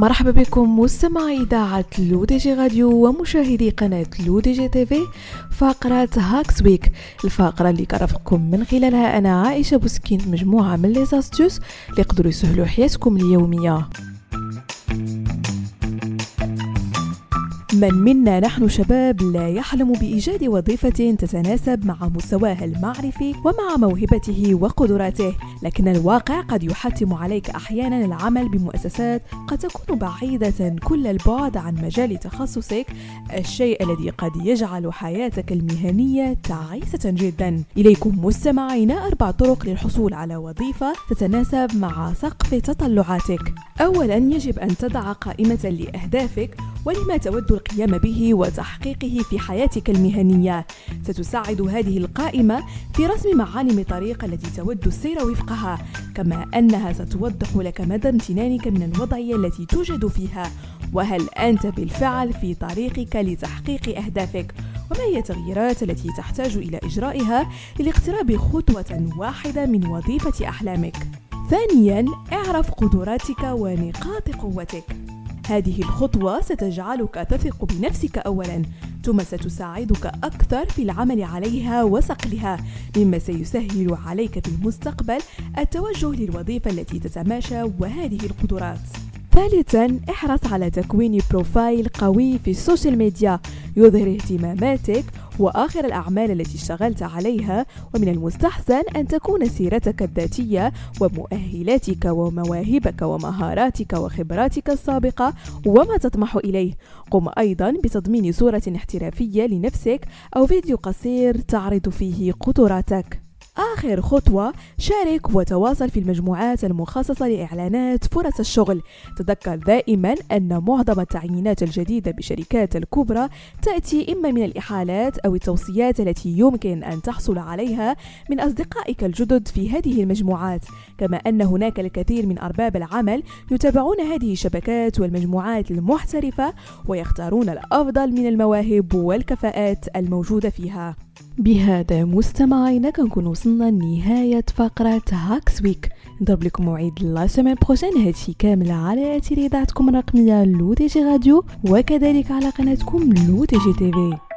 مرحبا بكم مستمعي إذاعة LODJ Radio ومشاهدي قناة LODJ TV فقرة Hacks Week الفقرة اللي كنرافقكم من خلالها أنا عائشة بوسكين مجموعة من les astuces اللي يقدروا يسهلوا حياتكم اليومية. من منا نحن شباب لا يحلم بإيجاد وظيفة تتناسب مع مستواه المعرفي ومع موهبته وقدراته لكن الواقع قد يحتم عليك أحيانا العمل بمؤسسات قد تكون بعيدة كل البعد عن مجال تخصصك الشيء الذي قد يجعل حياتك المهنية تعيسة جدا. إليكم مستمعين أربع طرق للحصول على وظيفة تتناسب مع سقف تطلعاتك. أولا يجب أن تضع قائمة لأهدافك ولما تود القيام به وتحقيقه في حياتك المهنية. ستساعد هذه القائمة في رسم معالم الطريق التي تود السير وفقها كما أنها ستوضح لك مدى امتنانك من الوضعية التي توجد فيها. وهل أنت بالفعل في طريقك لتحقيق أهدافك؟ وما هي التغييرات التي تحتاج إلى إجرائها للاقتراب خطوة واحدة من وظيفة أحلامك؟ ثانيا اعرف قدراتك ونقاط قوتك. هذه الخطوة ستجعلك تثق بنفسك أولا ثم ستساعدك أكثر في العمل عليها وصقلها مما سيسهل عليك في المستقبل التوجه للوظيفة التي تتماشى وهذه القدرات. ثالثا احرص على تكوين profile قوي في ال social media يظهر اهتماماتك وآخر الأعمال التي اشتغلت عليها ومن المستحسن أن تكون سيرتك الذاتية ومؤهلاتك ومواهبك ومهاراتك وخبراتك السابقة وما تطمح إليه. قم أيضا بتضمين صورة احترافية لنفسك أو فيديو قصير تعرض فيه قدراتك. آخر خطوة شارك وتواصل في المجموعات المخصصة لإعلانات فرص الشغل. تذكر دائما أن معظم التعيينات الجديدة بشركات الكبرى تأتي إما من الإحالات أو التوصيات التي يمكن أن تحصل عليها من أصدقائك الجدد في هذه المجموعات. كما أن هناك الكثير من أرباب العمل يتابعون هذه الشبكات والمجموعات المحترفة ويختارون الأفضل من المواهب والكفاءات الموجودة فيها. بهذا مستمعينا كنكون وصلنا لنهاية فقرة Hacks Week نضرب لكم موعد la semaine prochaine. هادشي كامل على اثير اذاعتكم الرقمية LODJ Radio وكذلك على قناتكم LODJ TV